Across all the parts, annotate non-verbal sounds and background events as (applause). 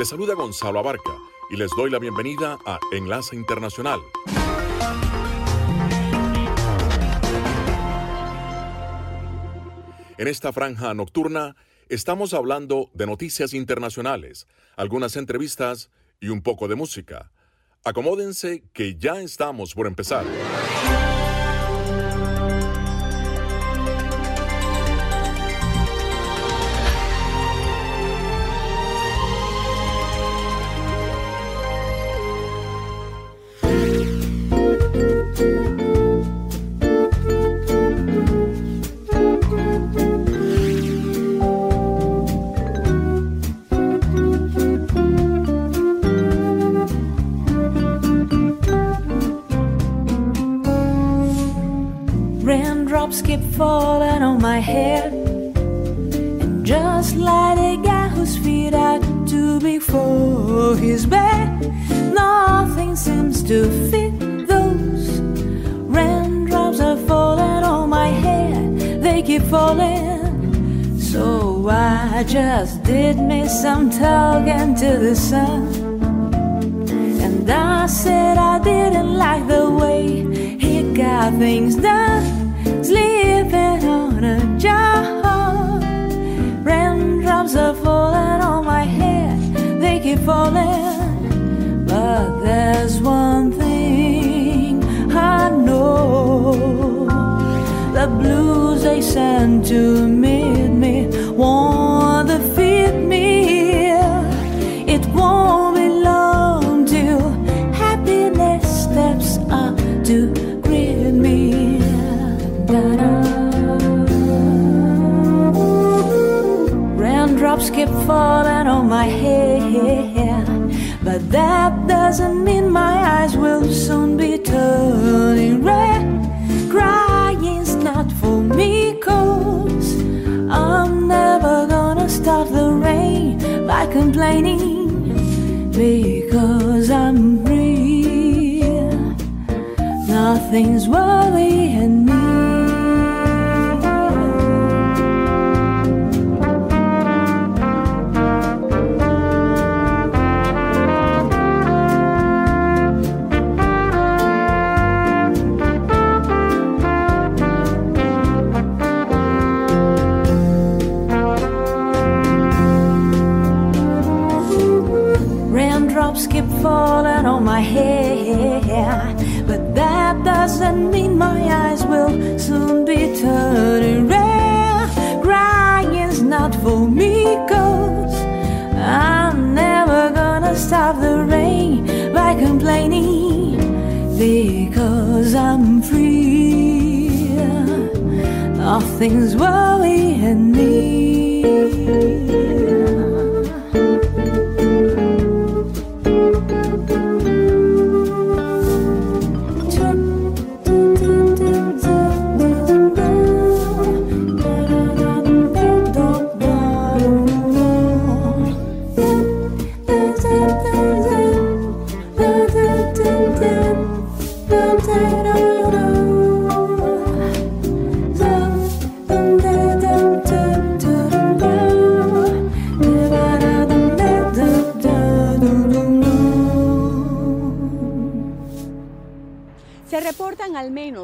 Les saluda Gonzalo Abarca y les doy la bienvenida a Enlace Internacional. En esta franja nocturna estamos hablando de noticias internacionales, algunas entrevistas y un poco de música. Acomódense que ya estamos por empezar.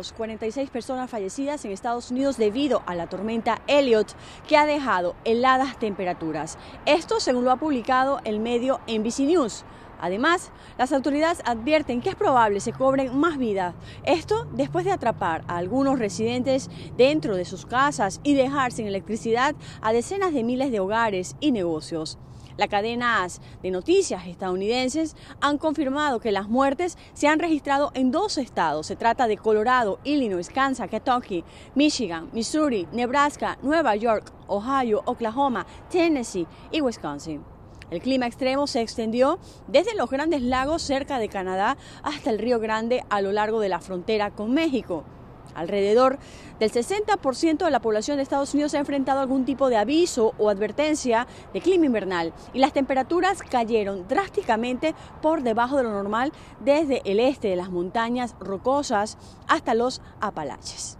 Menos 46 personas fallecidas en Estados Unidos debido a la tormenta Elliot que ha dejado heladas temperaturas. Esto según lo ha publicado el medio NBC News. Además, las autoridades advierten que es probable se cobren más vidas. Esto después de atrapar a algunos residentes dentro de sus casas y dejar sin electricidad a decenas de miles de hogares y negocios. Las cadenas de noticias estadounidenses han confirmado que las muertes se han registrado en dos estados. Se trata de Colorado, Illinois, Kansas, Kentucky, Michigan, Missouri, Nebraska, Nueva York, Ohio, Oklahoma, Tennessee y Wisconsin. El clima extremo se extendió desde los grandes lagos cerca de Canadá hasta el Río Grande a lo largo de la frontera con México. Alrededor del 60% de la población de Estados Unidos ha enfrentado algún tipo de aviso o advertencia de clima invernal y las temperaturas cayeron drásticamente por debajo de lo normal desde el este de las montañas rocosas hasta los Apalaches.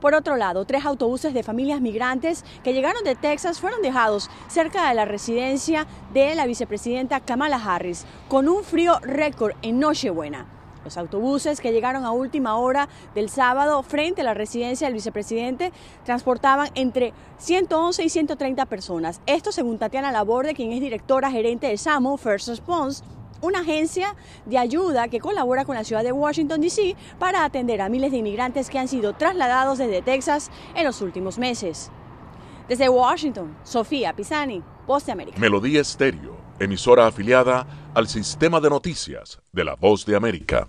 Por otro lado, tres autobuses de familias migrantes que llegaron de Texas fueron dejados cerca de la residencia de la vicepresidenta Kamala Harris con un frío récord en Nochebuena. Los autobuses que llegaron a última hora del sábado frente a la residencia del vicepresidente transportaban entre 111 y 130 personas. Esto según Tatiana Laborde, quien es directora gerente de SAMO First Response, una agencia de ayuda que colabora con la ciudad de Washington, D.C. para atender a miles de inmigrantes que han sido trasladados desde Texas en los últimos meses. Desde Washington, Sofía Pisani, Poste América. Melodía Estéreo, emisora afiliada al sistema de noticias de la Voz de América.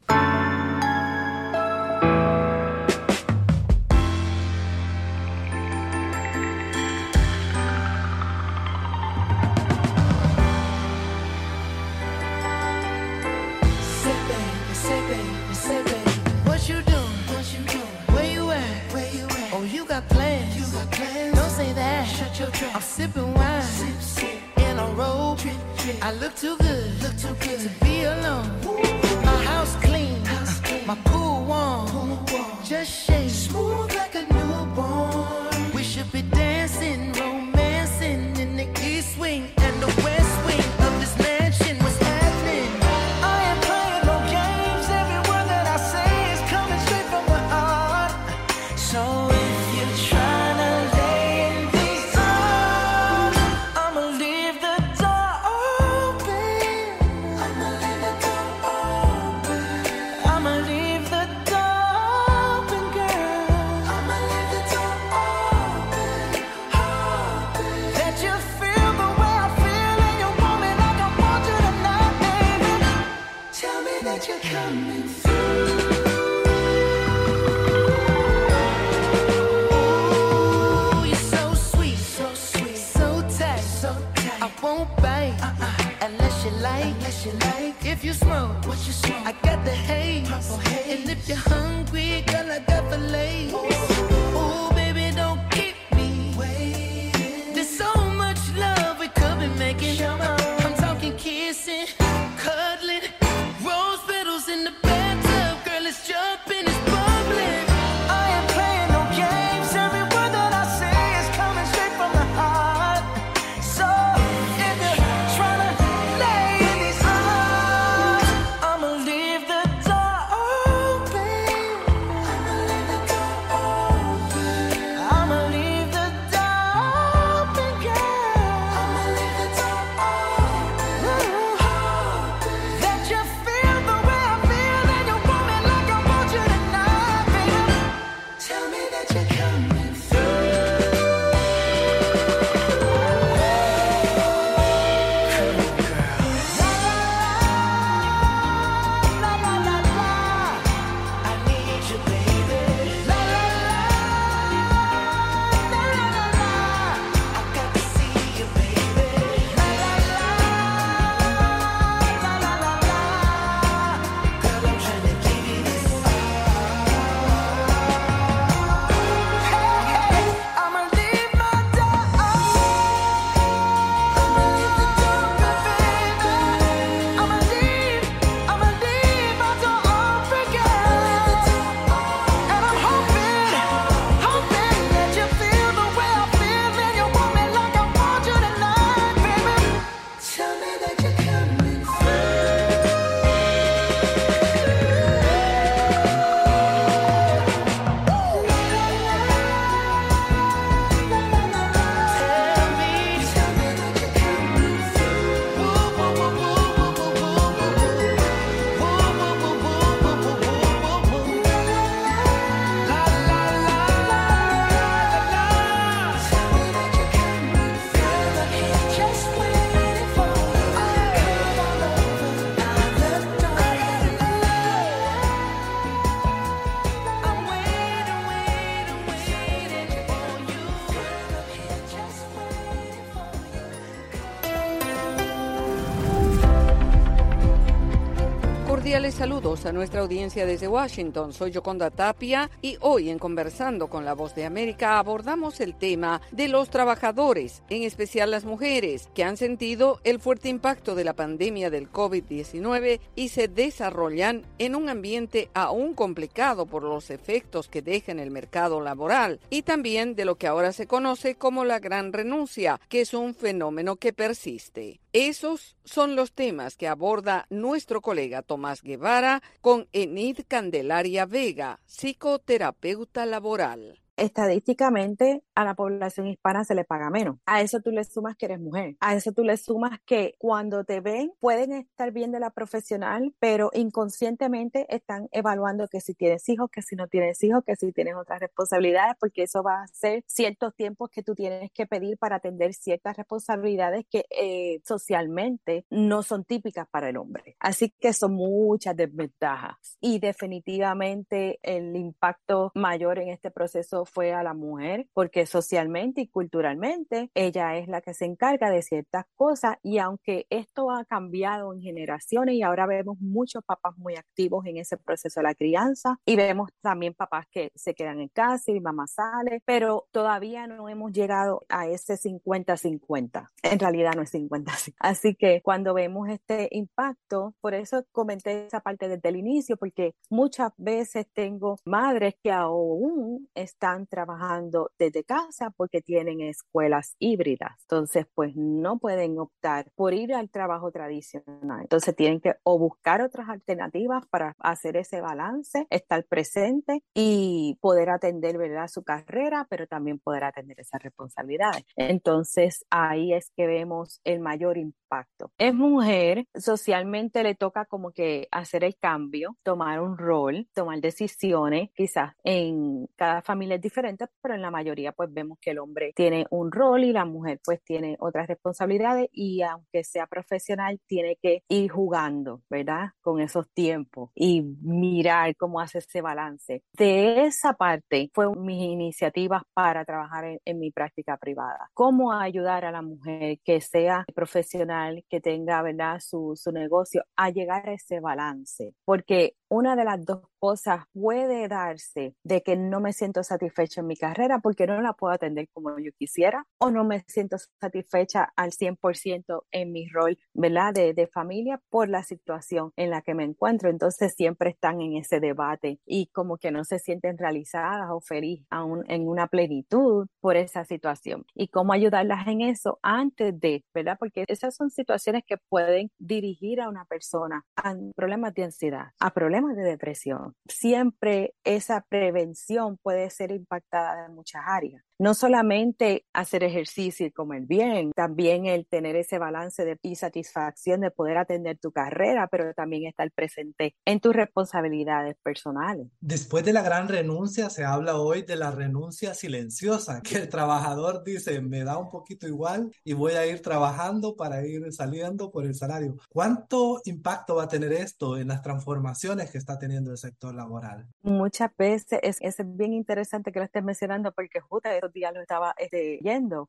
Saludos a nuestra audiencia desde Washington. Soy Yoconda Tapia y hoy en Conversando con la Voz de América abordamos el tema de los trabajadores, en especial las mujeres, que han sentido el fuerte impacto de la pandemia del COVID-19 y se desarrollan en un ambiente aún complicado por los efectos que deja en el mercado laboral y también de lo que ahora se conoce como la gran renuncia, que es un fenómeno que persiste. Esos son los temas que aborda nuestro colega Tomás Guevara con Enid Candelaria Vega, psicoterapeuta laboral estadísticamente a la población hispana se le paga menos. A eso tú le sumas que eres mujer. A eso tú le sumas que cuando te ven pueden estar viendo la profesional, pero inconscientemente están evaluando que si tienes hijos, que si no tienes hijos, que si tienes otras responsabilidades, porque eso va a ser ciertos tiempos que tú tienes que pedir para atender ciertas responsabilidades que eh, socialmente no son típicas para el hombre. Así que son muchas desventajas y definitivamente el impacto mayor en este proceso fue a la mujer, porque socialmente y culturalmente ella es la que se encarga de ciertas cosas y aunque esto ha cambiado en generaciones y ahora vemos muchos papás muy activos en ese proceso de la crianza y vemos también papás que se quedan en casa y mamá sale, pero todavía no hemos llegado a ese 50-50. En realidad no es 50 Así que cuando vemos este impacto, por eso comenté esa parte desde el inicio, porque muchas veces tengo madres que aún están trabajando desde casa porque tienen escuelas híbridas. Entonces, pues no pueden optar por ir al trabajo tradicional. Entonces, tienen que o buscar otras alternativas para hacer ese balance, estar presente y poder atender, ¿verdad?, su carrera, pero también poder atender esas responsabilidades. Entonces, ahí es que vemos el mayor impacto. Es mujer, socialmente le toca como que hacer el cambio, tomar un rol, tomar decisiones, quizás en cada familia diferentes, pero en la mayoría pues vemos que el hombre tiene un rol y la mujer pues tiene otras responsabilidades y aunque sea profesional tiene que ir jugando, ¿verdad? Con esos tiempos y mirar cómo hace ese balance. De esa parte fue mis iniciativas para trabajar en, en mi práctica privada. Cómo ayudar a la mujer que sea profesional, que tenga, ¿verdad? Su, su negocio a llegar a ese balance. Porque una de las dos cosas puede darse de que no me siento satisfecha en mi carrera porque no la puedo atender como yo quisiera o no me siento satisfecha al 100% en mi rol, ¿verdad? De, de, familia por la situación en la que me encuentro. Entonces siempre están en ese debate y como que no se sienten realizadas o felices aún en una plenitud por esa situación. Y cómo ayudarlas en eso antes de, ¿verdad? Porque esas son situaciones que pueden dirigir a una persona a problemas de ansiedad, a problemas de depresión. Siempre esa prevención puede ser impactada en muchas áreas no solamente hacer ejercicio y comer bien, también el tener ese balance de y satisfacción de poder atender tu carrera, pero también estar presente en tus responsabilidades personales. Después de la gran renuncia, se habla hoy de la renuncia silenciosa, que el trabajador dice, me da un poquito igual y voy a ir trabajando para ir saliendo por el salario. ¿Cuánto impacto va a tener esto en las transformaciones que está teniendo el sector laboral? Muchas veces es, es bien interesante que lo estés mencionando porque justo días lo estaba este,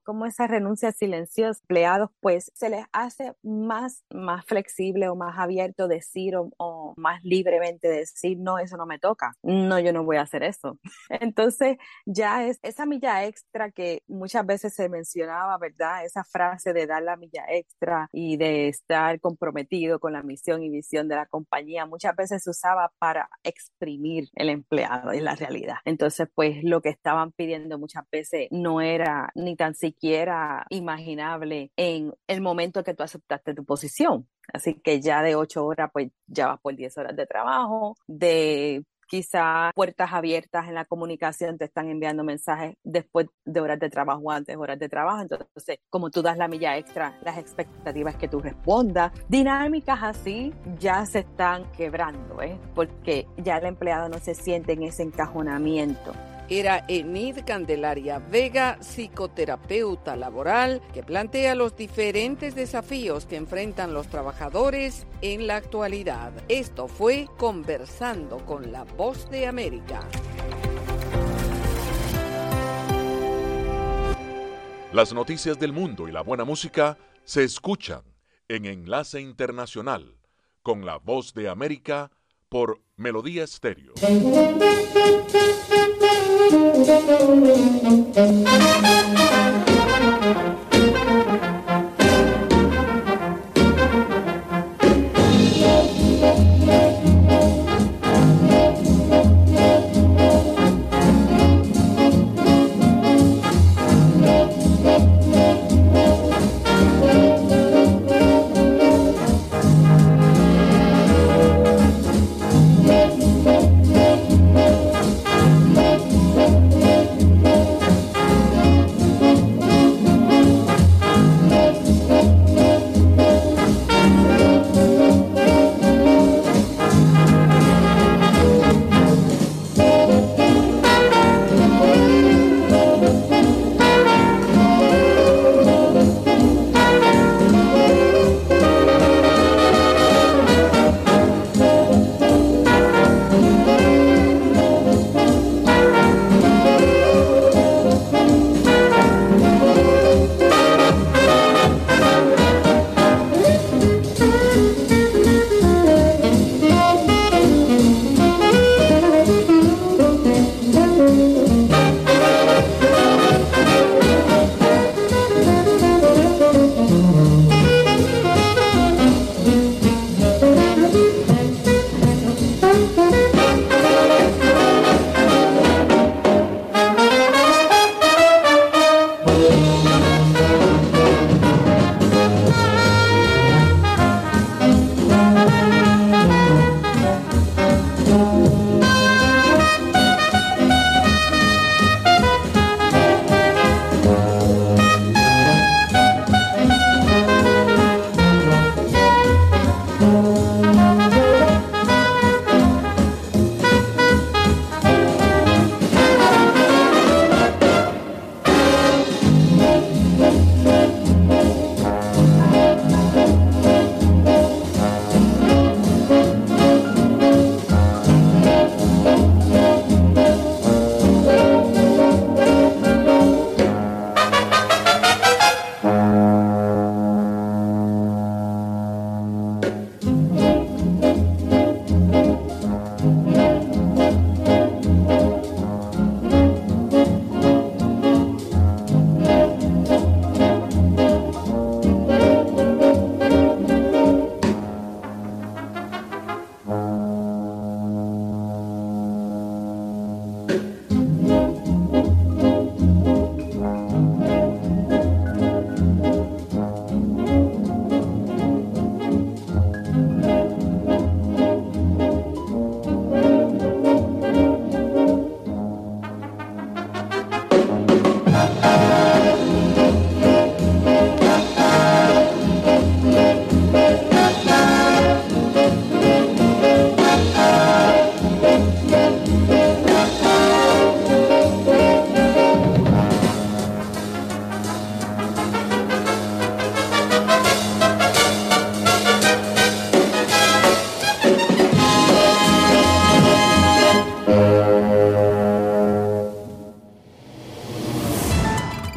como esa renuncia silenciosa, empleados, pues se les hace más, más flexible o más abierto decir o, o, más libremente decir, no, eso no me toca, no, yo no voy a hacer eso. (laughs) Entonces ya es esa milla extra que muchas veces se mencionaba, ¿verdad? Esa frase de dar la milla extra y de estar comprometido con la misión y visión de la compañía, muchas veces se para exprimir el empleado en la realidad. Entonces, pues lo que estaban pidiendo muchas veces no era ni tan siquiera imaginable en el momento que tú aceptaste tu posición. Así que ya de ocho horas, pues ya vas por diez horas de trabajo, de quizá puertas abiertas en la comunicación, te están enviando mensajes después de horas de trabajo o antes de horas de trabajo. Entonces, como tú das la milla extra, las expectativas que tú respondas, dinámicas así ya se están quebrando, ¿eh? porque ya el empleado no se siente en ese encajonamiento era Enid Candelaria Vega, psicoterapeuta laboral, que plantea los diferentes desafíos que enfrentan los trabajadores en la actualidad. Esto fue Conversando con la Voz de América. Las noticias del mundo y la buena música se escuchan en Enlace Internacional con la voz de América por Melodía Estéreo. Thank you.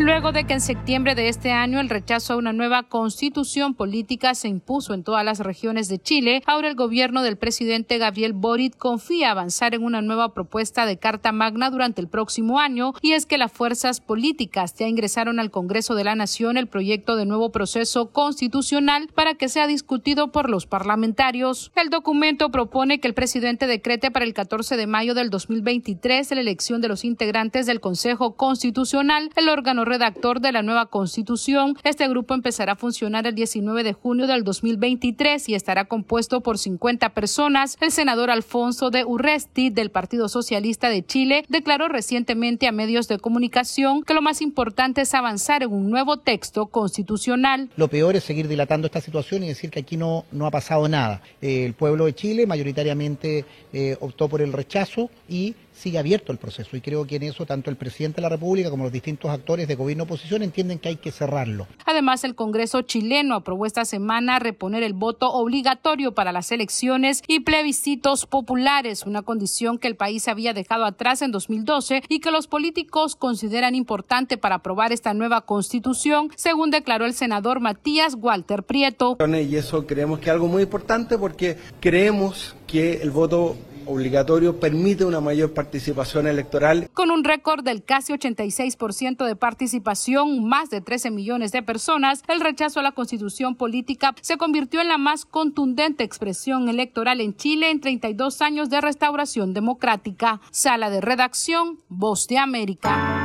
Luego de que en septiembre de este año el rechazo a una nueva constitución política se impuso en todas las regiones de Chile, ahora el gobierno del presidente Gabriel Boric confía avanzar en una nueva propuesta de Carta Magna durante el próximo año, y es que las fuerzas políticas ya ingresaron al Congreso de la Nación el proyecto de nuevo proceso constitucional para que sea discutido por los parlamentarios. El documento propone que el presidente decrete para el 14 de mayo del 2023 la elección de los integrantes del Consejo Constitucional, el órgano redactor de la nueva constitución. Este grupo empezará a funcionar el 19 de junio del 2023 y estará compuesto por 50 personas. El senador Alfonso de Urresti del Partido Socialista de Chile declaró recientemente a medios de comunicación que lo más importante es avanzar en un nuevo texto constitucional. Lo peor es seguir dilatando esta situación y decir que aquí no, no ha pasado nada. Eh, el pueblo de Chile mayoritariamente eh, optó por el rechazo y sigue abierto el proceso y creo que en eso tanto el presidente de la República como los distintos actores de gobierno oposición entienden que hay que cerrarlo. Además, el Congreso chileno aprobó esta semana reponer el voto obligatorio para las elecciones y plebiscitos populares, una condición que el país había dejado atrás en 2012 y que los políticos consideran importante para aprobar esta nueva constitución, según declaró el senador Matías Walter Prieto. Y eso creemos que es algo muy importante porque creemos que el voto obligatorio permite una mayor participación electoral. Con un récord del casi 86% de participación, más de 13 millones de personas, el rechazo a la constitución política se convirtió en la más contundente expresión electoral en Chile en 32 años de restauración democrática. Sala de redacción, Voz de América.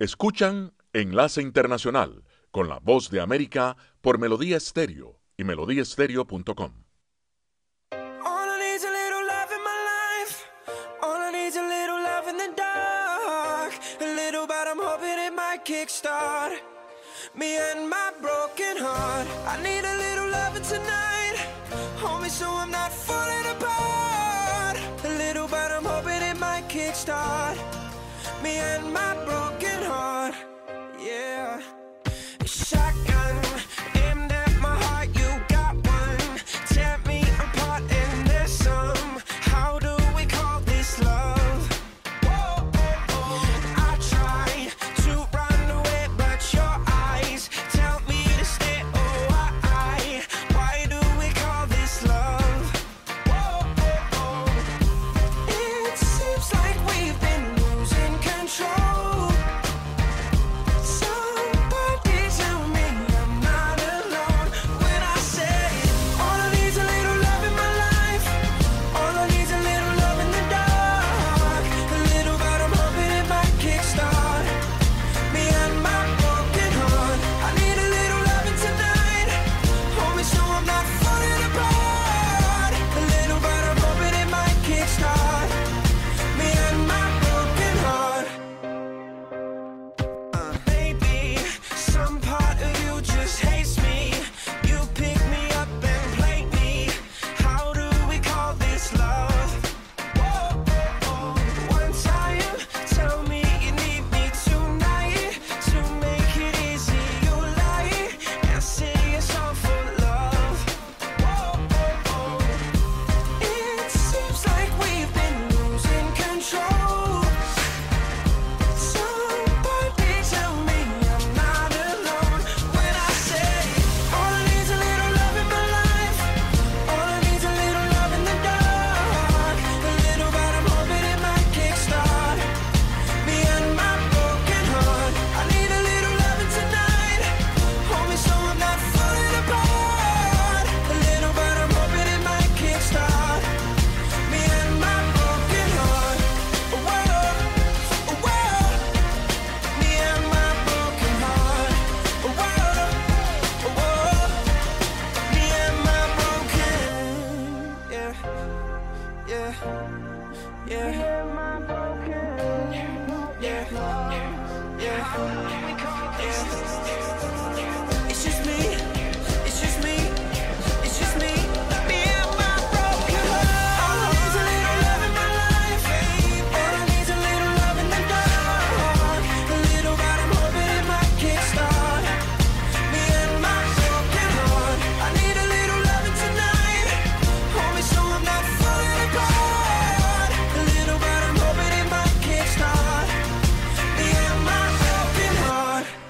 Escuchan Enlace Internacional con la Voz de América por Melodía Estéreo y melodíaestéreo.com. kickstart me and my broken heart. I need a little loving tonight, hold me so I'm not falling apart. A little, but I'm hoping it might kickstart me and my broken heart.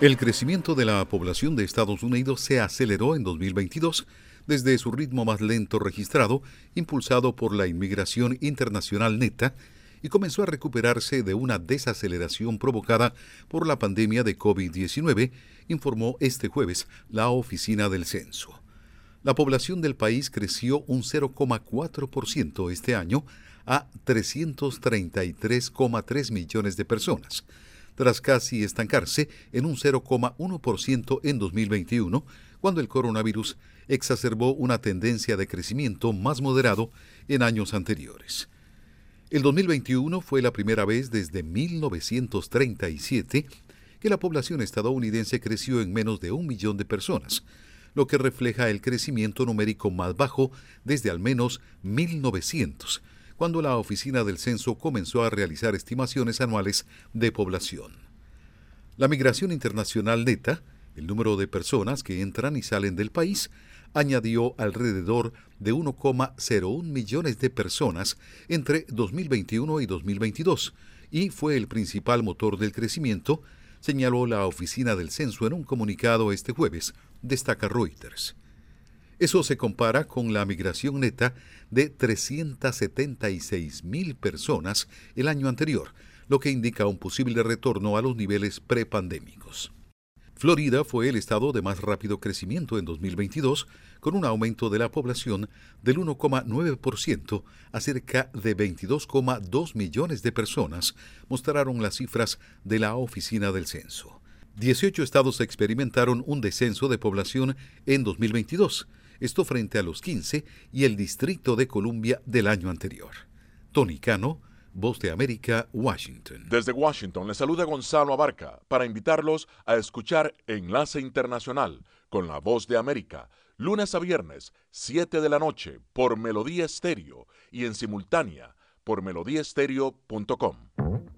El crecimiento de la población de Estados Unidos se aceleró en 2022 desde su ritmo más lento registrado, impulsado por la inmigración internacional neta, y comenzó a recuperarse de una desaceleración provocada por la pandemia de COVID-19, informó este jueves la Oficina del Censo. La población del país creció un 0,4% este año a 333,3 millones de personas tras casi estancarse en un 0,1% en 2021, cuando el coronavirus exacerbó una tendencia de crecimiento más moderado en años anteriores. El 2021 fue la primera vez desde 1937 que la población estadounidense creció en menos de un millón de personas, lo que refleja el crecimiento numérico más bajo desde al menos 1900, cuando la Oficina del Censo comenzó a realizar estimaciones anuales de población. La migración internacional neta, el número de personas que entran y salen del país, añadió alrededor de 1,01 millones de personas entre 2021 y 2022 y fue el principal motor del crecimiento, señaló la Oficina del Censo en un comunicado este jueves, destaca Reuters. Eso se compara con la migración neta de 376 mil personas el año anterior, lo que indica un posible retorno a los niveles prepandémicos. Florida fue el estado de más rápido crecimiento en 2022, con un aumento de la población del 1,9% a cerca de 22,2 millones de personas, mostraron las cifras de la Oficina del Censo. 18 estados experimentaron un descenso de población en 2022, esto frente a los 15 y el Distrito de Columbia del año anterior. Tony Cano, Voz de América, Washington. Desde Washington le saluda Gonzalo Abarca para invitarlos a escuchar Enlace Internacional con la Voz de América, lunes a viernes, 7 de la noche, por Melodía Estéreo y en simultánea por melodíaestéreo.com.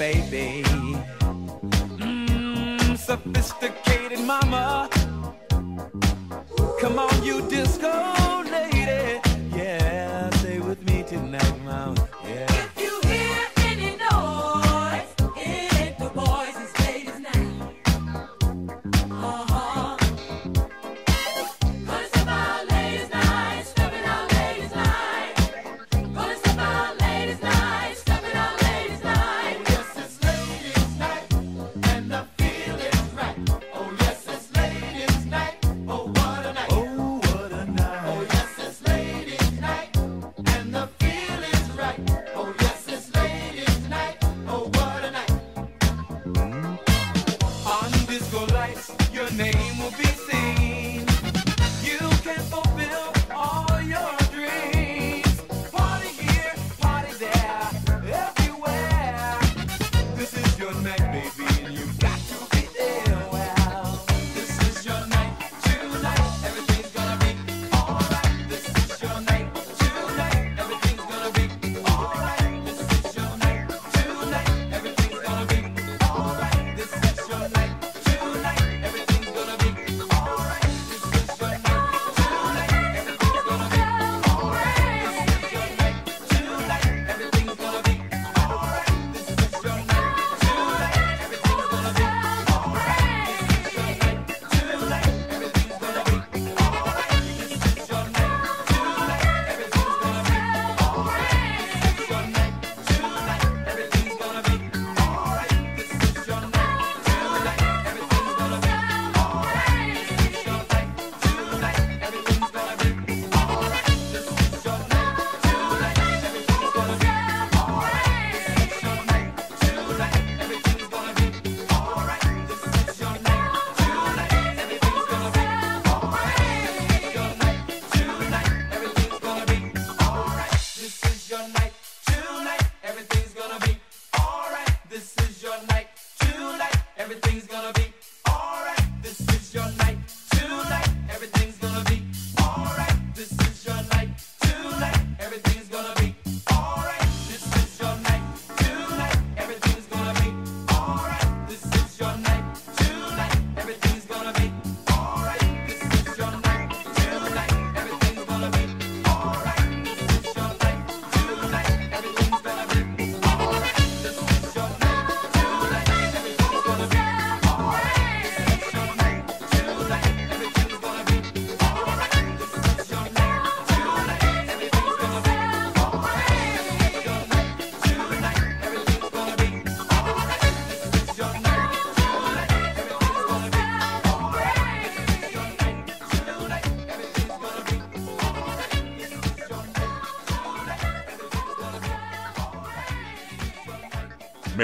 baby.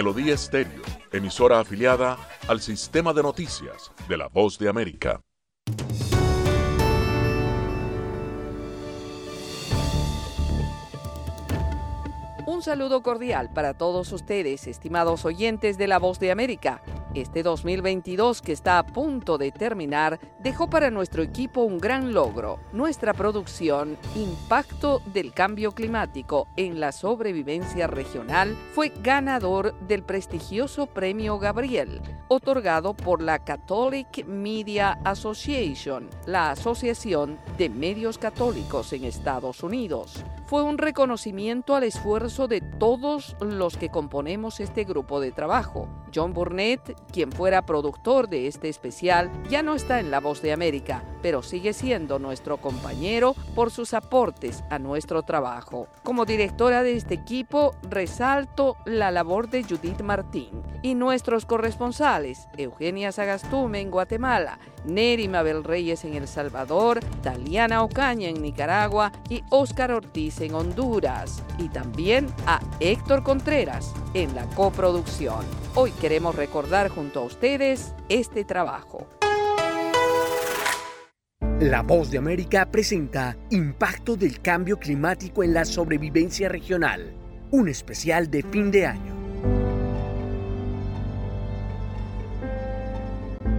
Melodía Estéreo, emisora afiliada al sistema de noticias de la Voz de América. Un saludo cordial para todos ustedes, estimados oyentes de La Voz de América. Este 2022 que está a punto de terminar dejó para nuestro equipo un gran logro, nuestra producción Impacto del Cambio Climático en la Sobrevivencia Regional fue ganador del prestigioso Premio Gabriel, otorgado por la Catholic Media Association, la Asociación de Medios Católicos en Estados Unidos. Fue un reconocimiento al esfuerzo de todos los que componemos este grupo de trabajo. John Burnett, quien fuera productor de este especial, ya no está en La Voz de América, pero sigue siendo nuestro compañero por sus aportes a nuestro trabajo. Como directora de este equipo, resalto la labor de Judith Martín y nuestros corresponsales, Eugenia Sagastume en Guatemala, Neri Mabel Reyes en El Salvador, Taliana Ocaña en Nicaragua y Óscar Ortiz en Honduras. Y también a Héctor Contreras en la coproducción. Hoy queremos recordar junto a ustedes este trabajo. La Voz de América presenta Impacto del Cambio Climático en la Sobrevivencia Regional, un especial de fin de año.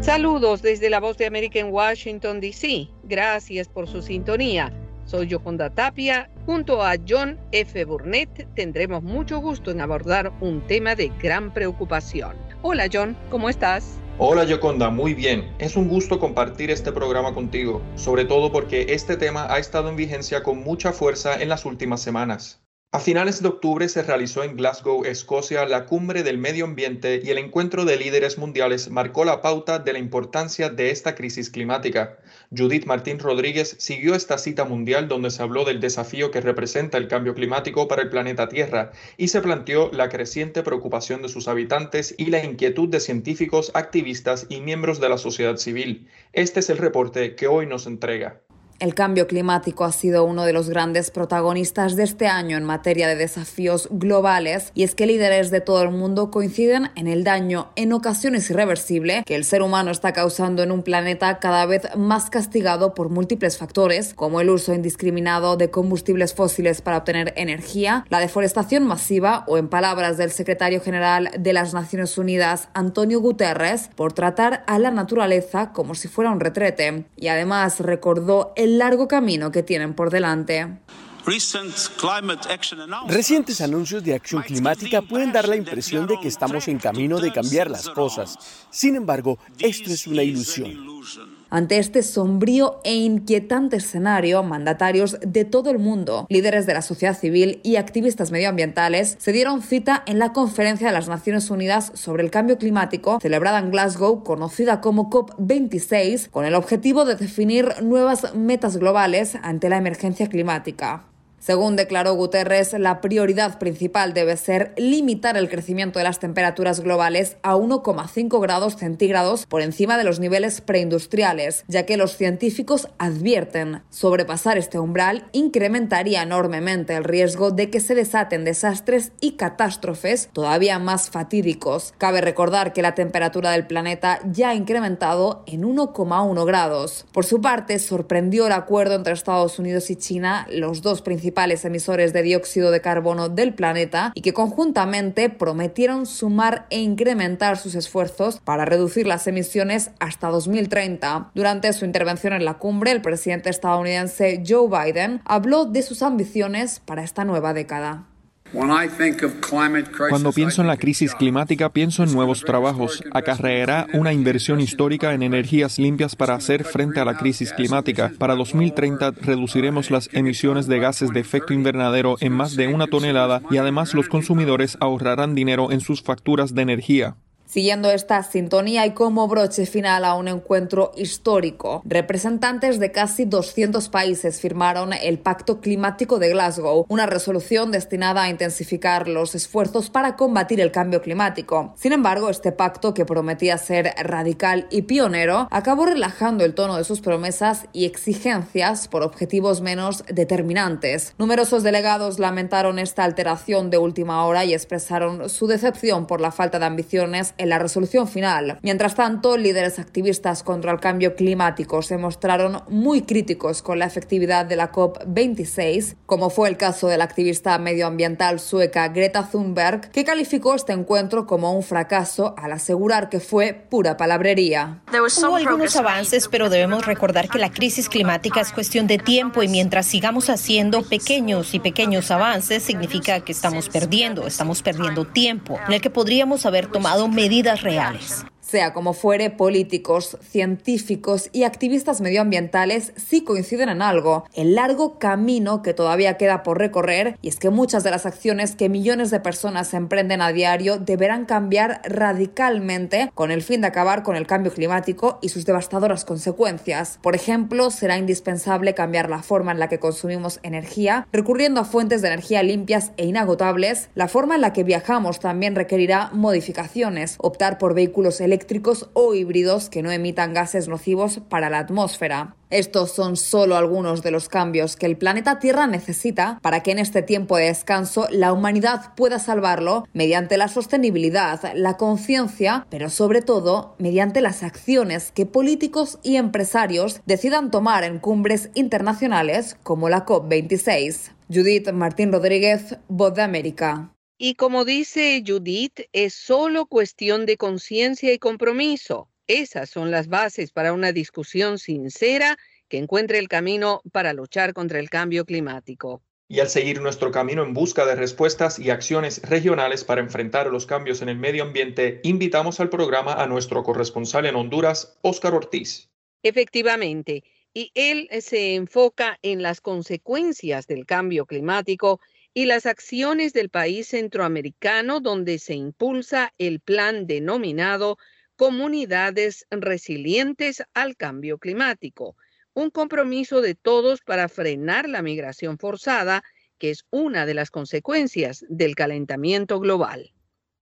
Saludos desde la Voz de América en Washington, D.C. Gracias por su sintonía. Soy Yoconda Tapia. Junto a John F. Burnett tendremos mucho gusto en abordar un tema de gran preocupación. Hola John, ¿cómo estás? Hola Yoconda, muy bien. Es un gusto compartir este programa contigo, sobre todo porque este tema ha estado en vigencia con mucha fuerza en las últimas semanas. A finales de octubre se realizó en Glasgow, Escocia, la cumbre del medio ambiente y el encuentro de líderes mundiales marcó la pauta de la importancia de esta crisis climática. Judith Martín Rodríguez siguió esta cita mundial donde se habló del desafío que representa el cambio climático para el planeta Tierra y se planteó la creciente preocupación de sus habitantes y la inquietud de científicos, activistas y miembros de la sociedad civil. Este es el reporte que hoy nos entrega. El cambio climático ha sido uno de los grandes protagonistas de este año en materia de desafíos globales y es que líderes de todo el mundo coinciden en el daño, en ocasiones irreversible, que el ser humano está causando en un planeta cada vez más castigado por múltiples factores, como el uso indiscriminado de combustibles fósiles para obtener energía, la deforestación masiva o, en palabras del secretario general de las Naciones Unidas, Antonio Guterres, por tratar a la naturaleza como si fuera un retrete. Y además recordó el largo camino que tienen por delante. Recientes anuncios de acción climática pueden dar la impresión de que estamos en camino de cambiar las cosas. Sin embargo, esto es una ilusión. Ante este sombrío e inquietante escenario, mandatarios de todo el mundo, líderes de la sociedad civil y activistas medioambientales se dieron cita en la Conferencia de las Naciones Unidas sobre el Cambio Climático, celebrada en Glasgow, conocida como COP26, con el objetivo de definir nuevas metas globales ante la emergencia climática. Según declaró Guterres, la prioridad principal debe ser limitar el crecimiento de las temperaturas globales a 1,5 grados centígrados por encima de los niveles preindustriales, ya que los científicos advierten sobrepasar este umbral incrementaría enormemente el riesgo de que se desaten desastres y catástrofes todavía más fatídicos. Cabe recordar que la temperatura del planeta ya ha incrementado en 1,1 grados. Por su parte, sorprendió el acuerdo entre Estados Unidos y China, los dos principales emisores de dióxido de carbono del planeta y que conjuntamente prometieron sumar e incrementar sus esfuerzos para reducir las emisiones hasta 2030. Durante su intervención en la cumbre, el presidente estadounidense Joe Biden habló de sus ambiciones para esta nueva década. Cuando pienso en la crisis climática, pienso en nuevos trabajos. Acarreará una inversión histórica en energías limpias para hacer frente a la crisis climática. Para 2030 reduciremos las emisiones de gases de efecto invernadero en más de una tonelada y además los consumidores ahorrarán dinero en sus facturas de energía. Siguiendo esta sintonía y como broche final a un encuentro histórico, representantes de casi 200 países firmaron el Pacto Climático de Glasgow, una resolución destinada a intensificar los esfuerzos para combatir el cambio climático. Sin embargo, este pacto, que prometía ser radical y pionero, acabó relajando el tono de sus promesas y exigencias por objetivos menos determinantes. Numerosos delegados lamentaron esta alteración de última hora y expresaron su decepción por la falta de ambiciones en la resolución final. Mientras tanto, líderes activistas contra el cambio climático se mostraron muy críticos con la efectividad de la COP26, como fue el caso de la activista medioambiental sueca Greta Thunberg, que calificó este encuentro como un fracaso al asegurar que fue pura palabrería. Hubo algunos avances, pero debemos recordar que la crisis climática es cuestión de tiempo y mientras sigamos haciendo pequeños y pequeños avances, significa que estamos perdiendo, estamos perdiendo tiempo en el que podríamos haber tomado medidas reales. Sea como fuere, políticos, científicos y activistas medioambientales sí coinciden en algo, el largo camino que todavía queda por recorrer, y es que muchas de las acciones que millones de personas emprenden a diario deberán cambiar radicalmente con el fin de acabar con el cambio climático y sus devastadoras consecuencias. Por ejemplo, será indispensable cambiar la forma en la que consumimos energía, recurriendo a fuentes de energía limpias e inagotables. La forma en la que viajamos también requerirá modificaciones, optar por vehículos eléctricos eléctricos o híbridos que no emitan gases nocivos para la atmósfera. Estos son solo algunos de los cambios que el planeta Tierra necesita para que en este tiempo de descanso la humanidad pueda salvarlo mediante la sostenibilidad, la conciencia, pero sobre todo mediante las acciones que políticos y empresarios decidan tomar en cumbres internacionales como la COP26. Judith Martín Rodríguez, Voz de América. Y como dice Judith, es solo cuestión de conciencia y compromiso. Esas son las bases para una discusión sincera que encuentre el camino para luchar contra el cambio climático. Y al seguir nuestro camino en busca de respuestas y acciones regionales para enfrentar los cambios en el medio ambiente, invitamos al programa a nuestro corresponsal en Honduras, Óscar Ortiz. Efectivamente, y él se enfoca en las consecuencias del cambio climático y las acciones del país centroamericano donde se impulsa el plan denominado Comunidades Resilientes al Cambio Climático, un compromiso de todos para frenar la migración forzada, que es una de las consecuencias del calentamiento global.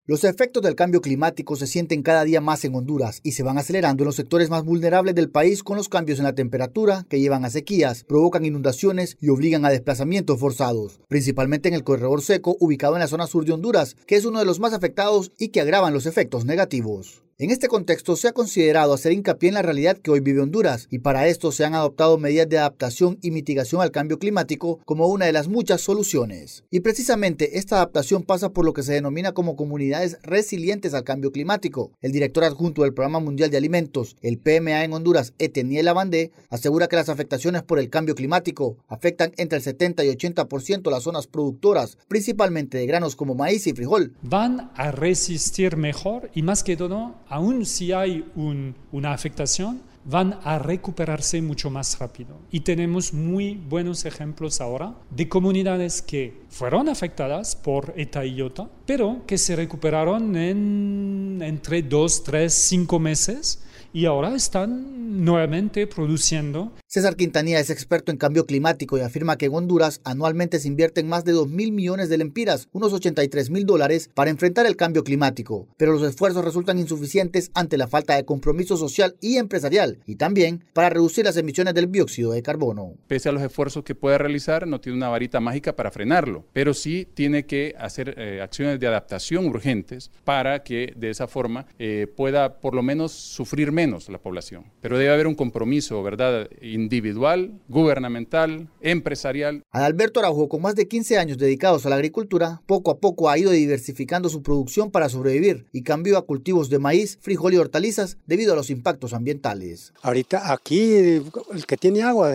Los efectos del cambio climático se sienten cada día más en Honduras y se van acelerando en los sectores más vulnerables del país con los cambios en la temperatura que llevan a sequías, provocan inundaciones y obligan a desplazamientos forzados, principalmente en el corredor seco ubicado en la zona sur de Honduras, que es uno de los más afectados y que agravan los efectos negativos. En este contexto se ha considerado hacer hincapié en la realidad que hoy vive Honduras y para esto se han adoptado medidas de adaptación y mitigación al cambio climático como una de las muchas soluciones. Y precisamente esta adaptación pasa por lo que se denomina como comunidades resilientes al cambio climático. El director adjunto del Programa Mundial de Alimentos, el PMA en Honduras, Eteniel Abandé, asegura que las afectaciones por el cambio climático afectan entre el 70 y 80% las zonas productoras, principalmente de granos como maíz y frijol. Van a resistir mejor y más que todo aún si hay una afectación, van a recuperarse mucho más rápido. Y tenemos muy buenos ejemplos ahora de comunidades que fueron afectadas por ETA y IOTA, pero que se recuperaron en entre dos, tres, cinco meses y ahora están nuevamente produciendo. César Quintanilla es experto en cambio climático y afirma que en Honduras anualmente se invierten más de 2 mil millones de lempiras, unos 83 mil dólares, para enfrentar el cambio climático, pero los esfuerzos resultan insuficientes ante la falta de compromiso social y empresarial y también para reducir las emisiones del dióxido de carbono. Pese a los esfuerzos que puede realizar, no tiene una varita mágica para frenarlo, pero sí tiene que hacer eh, acciones de adaptación urgentes para que de esa forma eh, pueda por lo menos sufrir menos la población. Pero debe haber un compromiso, ¿verdad? Individual, gubernamental, empresarial. Adalberto Araujo, con más de 15 años dedicados a la agricultura, poco a poco ha ido diversificando su producción para sobrevivir y cambió a cultivos de maíz, frijol y hortalizas debido a los impactos ambientales. Ahorita aquí el que tiene agua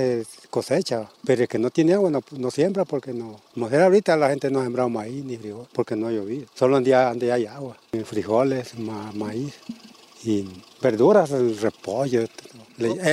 cosecha, pero el que no tiene agua no, siembra porque no. No ahorita la gente no ha sembrado maíz ni frijol porque no ha llovido. Solo donde, donde hay agua. Frijoles, maíz y verduras, el repollo,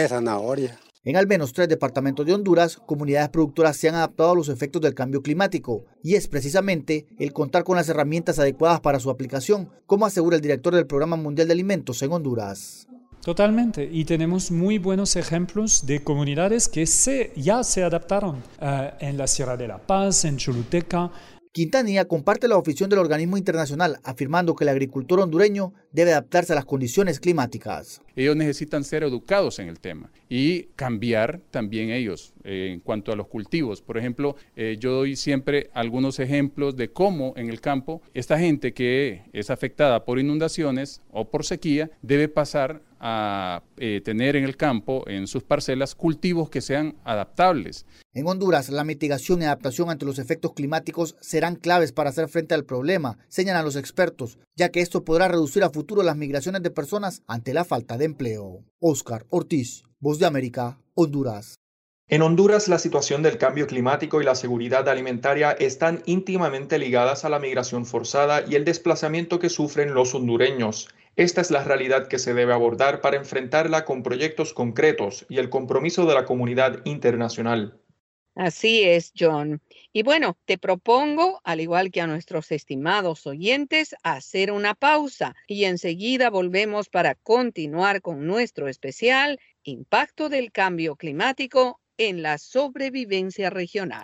zanahoria. En al menos tres departamentos de Honduras, comunidades productoras se han adaptado a los efectos del cambio climático y es precisamente el contar con las herramientas adecuadas para su aplicación, como asegura el director del Programa Mundial de Alimentos en Honduras. Totalmente. Y tenemos muy buenos ejemplos de comunidades que se, ya se adaptaron uh, en la Sierra de la Paz, en Choluteca, Quintanilla comparte la ofición del organismo internacional, afirmando que el agricultor hondureño debe adaptarse a las condiciones climáticas. Ellos necesitan ser educados en el tema y cambiar también ellos eh, en cuanto a los cultivos. Por ejemplo, eh, yo doy siempre algunos ejemplos de cómo en el campo esta gente que es afectada por inundaciones o por sequía debe pasar a eh, tener en el campo, en sus parcelas, cultivos que sean adaptables. En Honduras, la mitigación y adaptación ante los efectos climáticos serán claves para hacer frente al problema, señalan los expertos, ya que esto podrá reducir a futuro las migraciones de personas ante la falta de empleo. Oscar Ortiz, Voz de América, Honduras. En Honduras, la situación del cambio climático y la seguridad alimentaria están íntimamente ligadas a la migración forzada y el desplazamiento que sufren los hondureños. Esta es la realidad que se debe abordar para enfrentarla con proyectos concretos y el compromiso de la comunidad internacional. Así es, John. Y bueno, te propongo, al igual que a nuestros estimados oyentes, hacer una pausa y enseguida volvemos para continuar con nuestro especial Impacto del Cambio Climático en la sobrevivencia regional.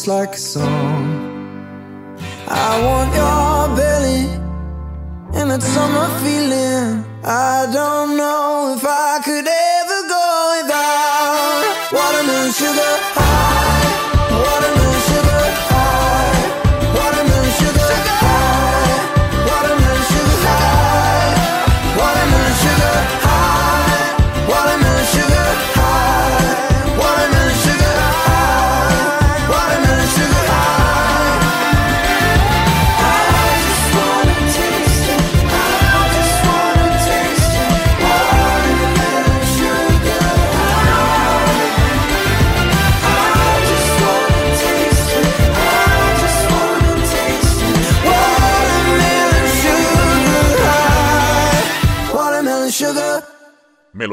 Just like a song.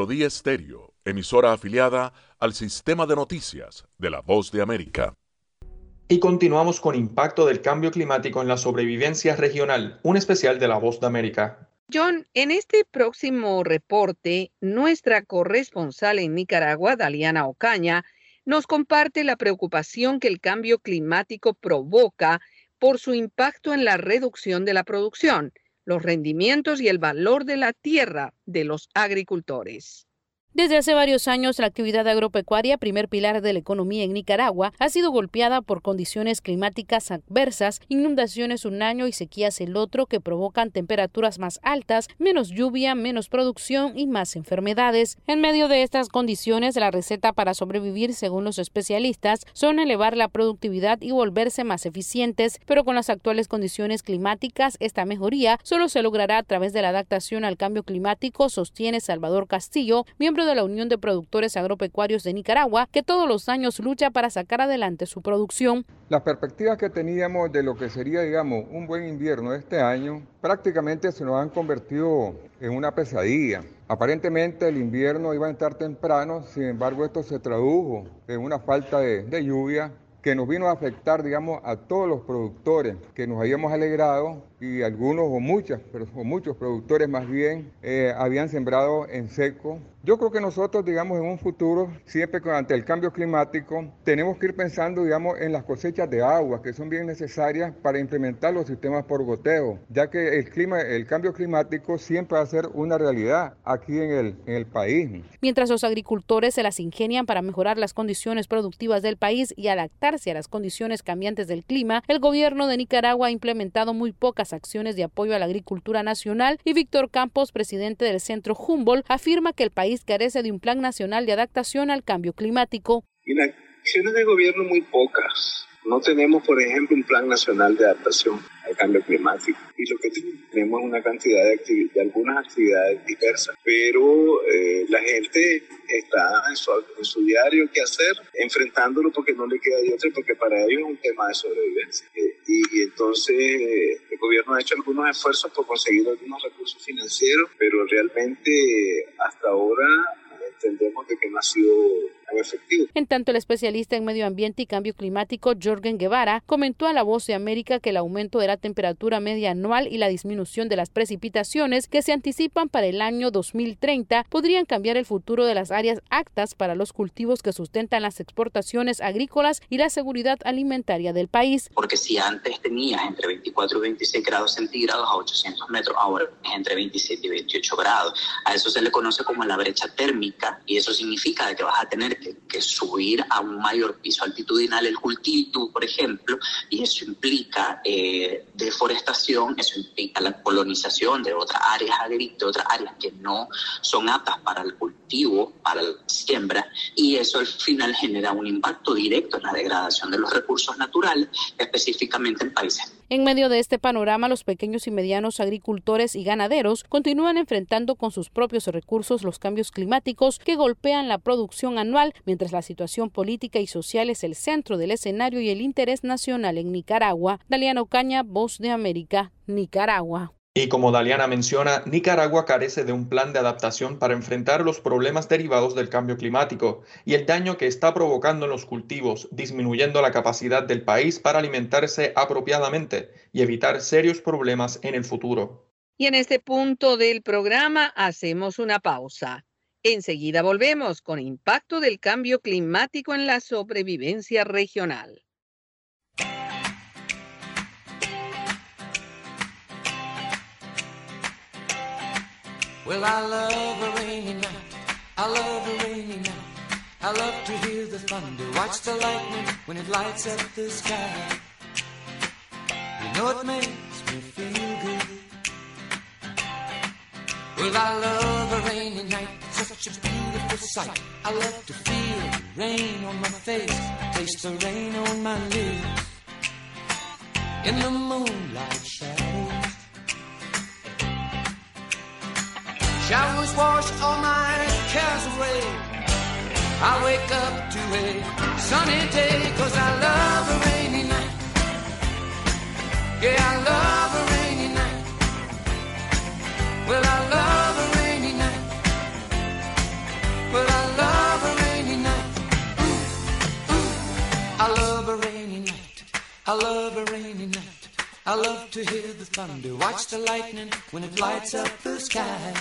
Melodía Estéreo, emisora afiliada al sistema de noticias de la Voz de América. Y continuamos con Impacto del Cambio Climático en la Sobrevivencia Regional, un especial de La Voz de América. John, en este próximo reporte, nuestra corresponsal en Nicaragua, Daliana Ocaña, nos comparte la preocupación que el cambio climático provoca por su impacto en la reducción de la producción, los rendimientos y el valor de la tierra de los agricultores. Desde hace varios años, la actividad agropecuaria, primer pilar de la economía en Nicaragua, ha sido golpeada por condiciones climáticas adversas, inundaciones un año y sequías el otro que provocan temperaturas más altas, menos lluvia, menos producción y más enfermedades. En medio de estas condiciones, la receta para sobrevivir, según los especialistas, son elevar la productividad y volverse más eficientes, pero con las actuales condiciones climáticas, esta mejoría solo se logrará a través de la adaptación al cambio climático, sostiene Salvador Castillo, miembro de la Unión de Productores Agropecuarios de Nicaragua, que todos los años lucha para sacar adelante su producción. Las perspectivas que teníamos de lo que sería, digamos, un buen invierno este año, prácticamente se nos han convertido en una pesadilla. Aparentemente el invierno iba a estar temprano, sin embargo esto se tradujo en una falta de, de lluvia que nos vino a afectar, digamos, a todos los productores que nos habíamos alegrado y algunos o muchas, pero o muchos productores más bien eh, habían sembrado en seco. Yo creo que nosotros, digamos, en un futuro, siempre ante el cambio climático, tenemos que ir pensando, digamos, en las cosechas de agua que son bien necesarias para implementar los sistemas por goteo, ya que el clima, el cambio climático siempre va a ser una realidad aquí en el, en el país. Mientras los agricultores se las ingenian para mejorar las condiciones productivas del país y adaptarse a las condiciones cambiantes del clima, el gobierno de Nicaragua ha implementado muy pocas acciones de apoyo a la agricultura nacional y Víctor Campos, presidente del Centro Humboldt, afirma que el país carece de un plan nacional de adaptación al cambio climático. acciones de gobierno muy pocas. No tenemos, por ejemplo, un plan nacional de adaptación al cambio climático. Y lo que tenemos es una cantidad de, de algunas actividades diversas. Pero eh, la gente está en su, diario que hacer, enfrentándolo porque no le queda de otra, porque para ellos es un tema de sobrevivencia. Eh, y, entonces eh, el gobierno ha hecho algunos esfuerzos por conseguir algunos recursos financieros, pero realmente hasta ahora entendemos de que no ha sido efectivo. En tanto, el especialista en medio ambiente y cambio climático, Jorgen Guevara, comentó a La Voz de América que el aumento de la temperatura media anual y la disminución de las precipitaciones que se anticipan para el año 2030 podrían cambiar el futuro de las áreas actas para los cultivos que sustentan las exportaciones agrícolas y la seguridad alimentaria del país. Porque si antes tenías entre 24 y 26 grados centígrados a 800 metros, ahora es entre 27 y 28 grados. A eso se le conoce como la brecha térmica y eso significa que vas a tener que, subir a un mayor piso altitudinal el cultivo, por ejemplo, y eso implica eh, deforestación, eso implica la colonización de otras áreas agrícolas, otras áreas que no son aptas para el cultivo, para la siembra, y eso al final genera un impacto directo en la degradación de los recursos naturales, específicamente en países en medio de este panorama, los pequeños y medianos agricultores y ganaderos continúan enfrentando con sus propios recursos los cambios climáticos que golpean la producción anual, mientras la situación política y social es el centro del escenario y el interés nacional en Nicaragua. Daliano Caña, Voz de América, Nicaragua. Y como Daliana menciona, Nicaragua carece de un plan de adaptación para enfrentar los problemas derivados del cambio climático y el daño que está provocando en los cultivos, disminuyendo la capacidad del país para alimentarse apropiadamente y evitar serios problemas en el futuro. Y en este punto del programa hacemos una pausa. Enseguida volvemos con impacto del cambio climático en la sobrevivencia regional. Well, I love a rainy night. I love a rainy night. I love to hear the thunder, watch the lightning when it lights up the sky. You know it makes me feel good. Well, I love a rainy night, such a beautiful sight. I love to feel the rain on my face, taste the rain on my lips. In the moonlight shadows. Showers wash all my cares away. I wake up to a sunny day cause I love a rainy night. Yeah, I love a rainy night. Well, I love a rainy night. Well, I love a rainy night. Ooh, ooh. I love a rainy night. I love a rainy night. I love to hear the thunder, watch the lightning when it lights up the sky.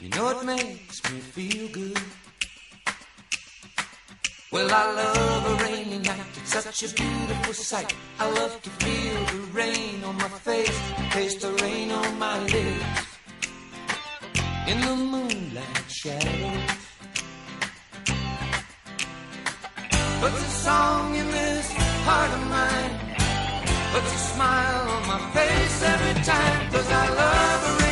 You know it makes me feel good. Well, I love a rainy night. It's such a beautiful sight. I love to feel the rain on my face, taste the rain on my lips. in the moonlight shadows. Puts a song in this heart of mine. Puts a smile on my face every time. Cause I love a rainy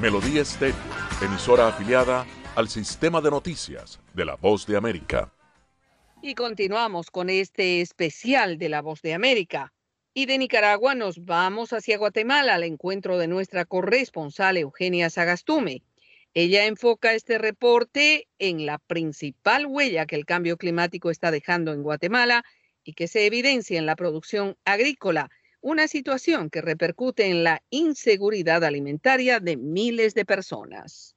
Melodía Estéreo, emisora afiliada al sistema de noticias de la Voz de América. Y continuamos con este especial de La Voz de América. Y de Nicaragua nos vamos hacia Guatemala al encuentro de nuestra corresponsal Eugenia Sagastume. Ella enfoca este reporte en la principal huella que el cambio climático está dejando en Guatemala y que se evidencia en la producción agrícola, una situación que repercute en la inseguridad alimentaria de miles de personas.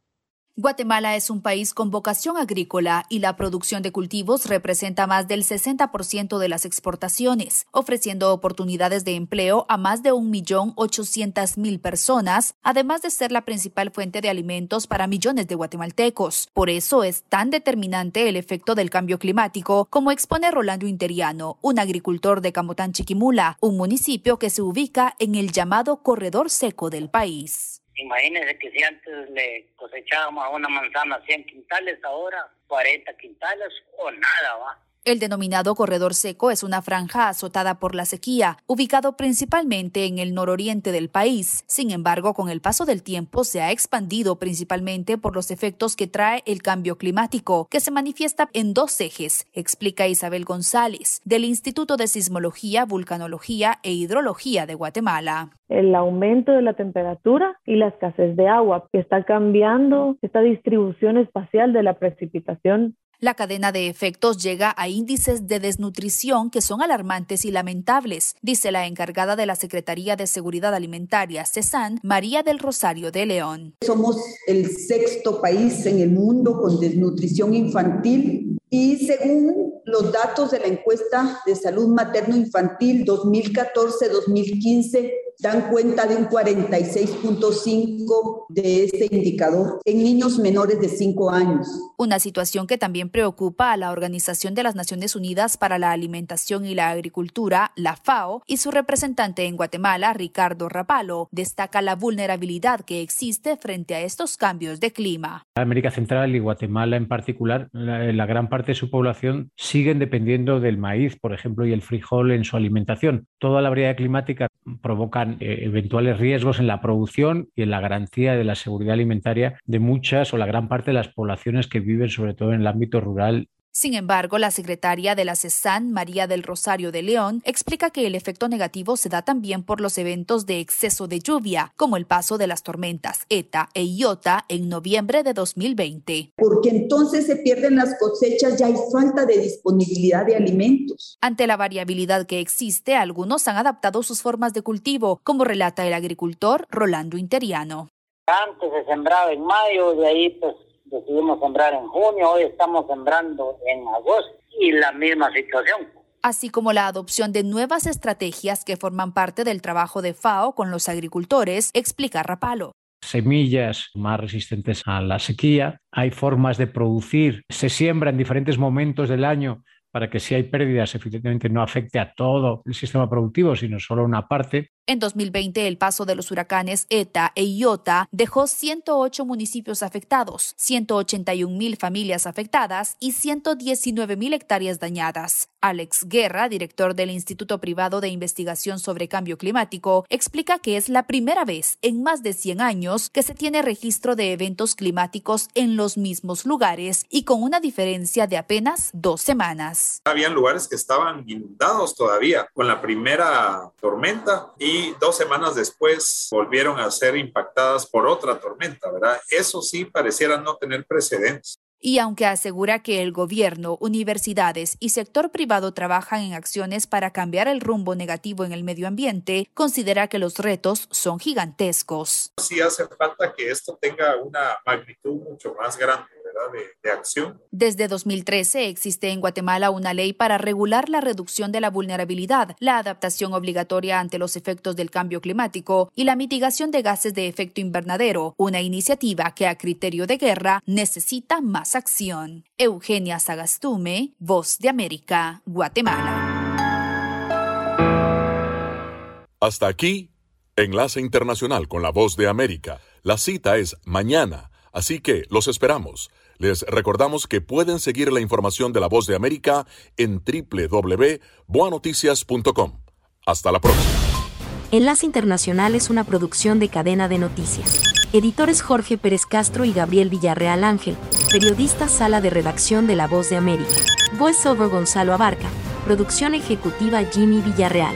Guatemala es un país con vocación agrícola y la producción de cultivos representa más del 60% de las exportaciones, ofreciendo oportunidades de empleo a más de 1.800.000 personas, además de ser la principal fuente de alimentos para millones de guatemaltecos. Por eso es tan determinante el efecto del cambio climático, como expone Rolando Interiano, un agricultor de Camotán Chiquimula, un municipio que se ubica en el llamado corredor seco del país. Imagínense que si antes le cosechábamos a una manzana 100 quintales, ahora 40 quintales o nada, va. El denominado corredor seco es una franja azotada por la sequía, ubicado principalmente en el nororiente del país. Sin embargo, con el paso del tiempo se ha expandido principalmente por los efectos que trae el cambio climático, que se manifiesta en dos ejes, explica Isabel González, del Instituto de Sismología, Vulcanología e Hidrología de Guatemala el aumento de la temperatura y la escasez de agua, que está cambiando esta distribución espacial de la precipitación. La cadena de efectos llega a índices de desnutrición que son alarmantes y lamentables, dice la encargada de la Secretaría de Seguridad Alimentaria, CESAN, María del Rosario de León. Somos el sexto país en el mundo con desnutrición infantil y según los datos de la encuesta de salud materno-infantil 2014-2015, dan cuenta de un 46.5 de este indicador en niños menores de 5 años. Una situación que también preocupa a la Organización de las Naciones Unidas para la Alimentación y la Agricultura, la FAO, y su representante en Guatemala, Ricardo Rapalo, destaca la vulnerabilidad que existe frente a estos cambios de clima. América Central y Guatemala en particular, la, la gran parte de su población siguen dependiendo del maíz, por ejemplo, y el frijol en su alimentación. Toda la variedad climática provoca eh, eventuales riesgos en la producción y en la garantía de la seguridad alimentaria de muchas o la gran parte de las poblaciones que viven sobre todo en el ámbito rural sin embargo, la secretaria de la CESAN, María del Rosario de León, explica que el efecto negativo se da también por los eventos de exceso de lluvia, como el paso de las tormentas ETA e IOTA en noviembre de 2020. Porque entonces se pierden las cosechas, ya hay falta de disponibilidad de alimentos. Ante la variabilidad que existe, algunos han adaptado sus formas de cultivo, como relata el agricultor Rolando Interiano. Antes se sembraba en mayo, de ahí pues decidimos sembrar en junio, hoy estamos sembrando en agosto y la misma situación. Así como la adopción de nuevas estrategias que forman parte del trabajo de FAO con los agricultores, explica Rapalo semillas más resistentes a la sequía, hay formas de producir, se siembra en diferentes momentos del año para que si hay pérdidas efectivamente no afecte a todo el sistema productivo, sino solo a una parte. En 2020, el paso de los huracanes ETA e IOTA dejó 108 municipios afectados, 181 mil familias afectadas y 119 mil hectáreas dañadas. Alex Guerra, director del Instituto Privado de Investigación sobre Cambio Climático, explica que es la primera vez en más de 100 años que se tiene registro de eventos climáticos en los mismos lugares y con una diferencia de apenas dos semanas. Habían lugares que estaban inundados todavía con la primera tormenta y dos semanas después volvieron a ser impactadas por otra tormenta, ¿verdad? Eso sí pareciera no tener precedentes y aunque asegura que el gobierno, universidades y sector privado trabajan en acciones para cambiar el rumbo negativo en el medio ambiente, considera que los retos son gigantescos. Sí hace falta que esto tenga una magnitud mucho más grande. De, acción. Desde 2013 existe en Guatemala una ley para regular la reducción de la vulnerabilidad, la adaptación obligatoria ante los efectos del cambio climático y la mitigación de gases de efecto invernadero, una iniciativa que a criterio de guerra necesita más acción. Eugenia Sagastume, Voz de América, Guatemala. Hasta aquí, Enlace Internacional con la Voz de América. La cita es mañana, así que los esperamos. Les recordamos que pueden seguir la información de la Voz de América en www.boanoticias.com. Hasta la próxima. Enlace Internacional es una producción de cadena de noticias. Editores Jorge Pérez Castro y Gabriel Villarreal Ángel. Periodista Sala de Redacción de La Voz de América. Voiceover Gonzalo Abarca. Producción ejecutiva Jimmy Villarreal.